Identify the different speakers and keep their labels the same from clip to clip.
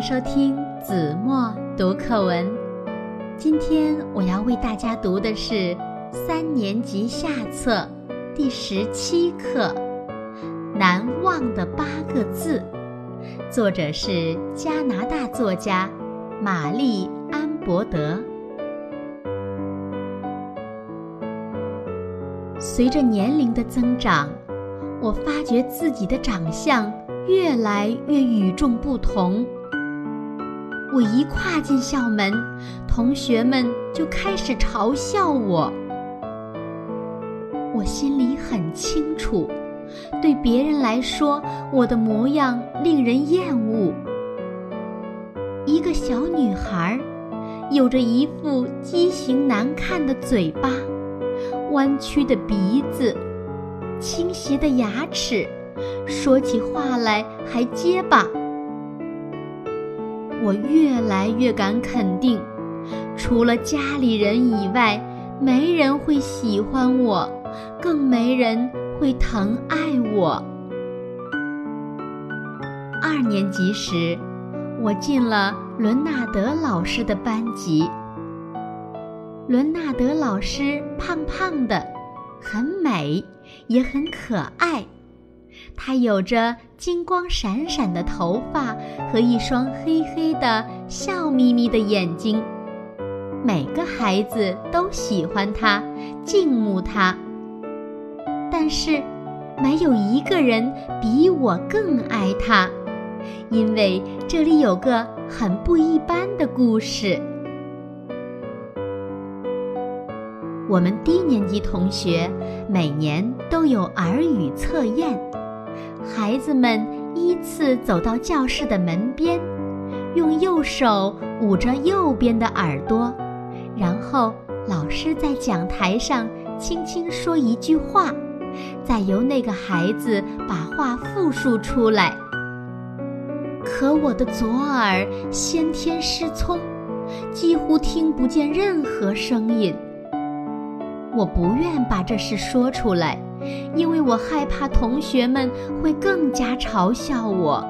Speaker 1: 收听子墨读课文。今天我要为大家读的是三年级下册第十七课《难忘的八个字》，作者是加拿大作家玛丽安伯德。随着年龄的增长，我发觉自己的长相越来越与众不同。我一跨进校门，同学们就开始嘲笑我。我心里很清楚，对别人来说，我的模样令人厌恶。一个小女孩，有着一副畸形难看的嘴巴，弯曲的鼻子，倾斜的牙齿，说起话来还结巴。我越来越敢肯定，除了家里人以外，没人会喜欢我，更没人会疼爱我。二年级时，我进了伦纳德老师的班级。伦纳德老师胖胖的，很美，也很可爱。他有着金光闪闪的头发和一双黑黑的、笑眯眯的眼睛，每个孩子都喜欢他，敬慕他。但是，没有一个人比我更爱他，因为这里有个很不一般的故事。我们低年级同学每年都有耳语测验。孩子们依次走到教室的门边，用右手捂着右边的耳朵，然后老师在讲台上轻轻说一句话，再由那个孩子把话复述出来。可我的左耳先天失聪，几乎听不见任何声音。我不愿把这事说出来。因为我害怕同学们会更加嘲笑我。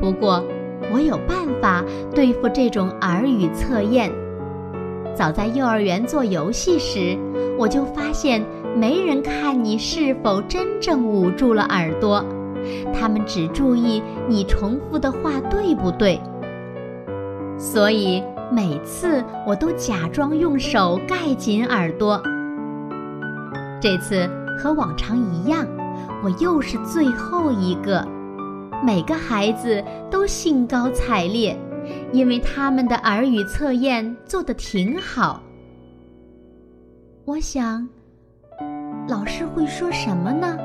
Speaker 1: 不过，我有办法对付这种耳语测验。早在幼儿园做游戏时，我就发现没人看你是否真正捂住了耳朵，他们只注意你重复的话对不对。所以每次我都假装用手盖紧耳朵。这次和往常一样，我又是最后一个。每个孩子都兴高采烈，因为他们的耳语测验做得挺好。我想，老师会说什么呢？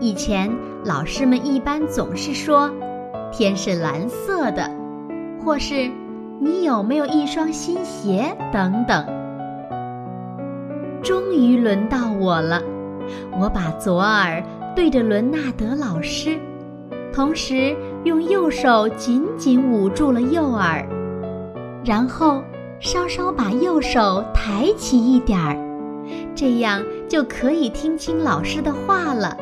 Speaker 1: 以前老师们一般总是说：“天是蓝色的”，或是“你有没有一双新鞋”等等。终于轮到我了，我把左耳对着伦纳德老师，同时用右手紧紧捂住了右耳，然后稍稍把右手抬起一点儿，这样就可以听清老师的话了。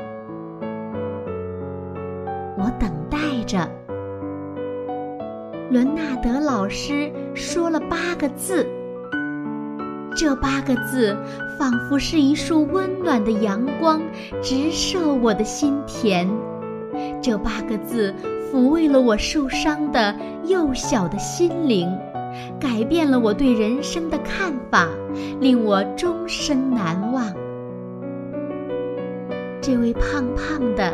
Speaker 1: 我等待着，伦纳德老师说了八个字。这八个字仿佛是一束温暖的阳光，直射我的心田。这八个字抚慰了我受伤的幼小的心灵，改变了我对人生的看法，令我终身难忘。这位胖胖的、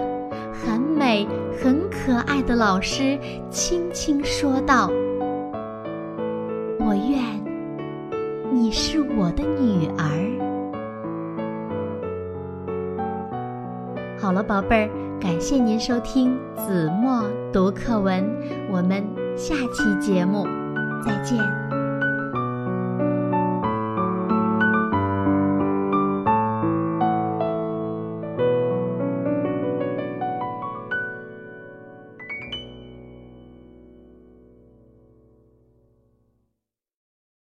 Speaker 1: 很美、很可爱的老师轻轻说道：“我愿。”你是我的女儿。好了，宝贝儿，感谢您收听子墨读课文，我们下期节目再见。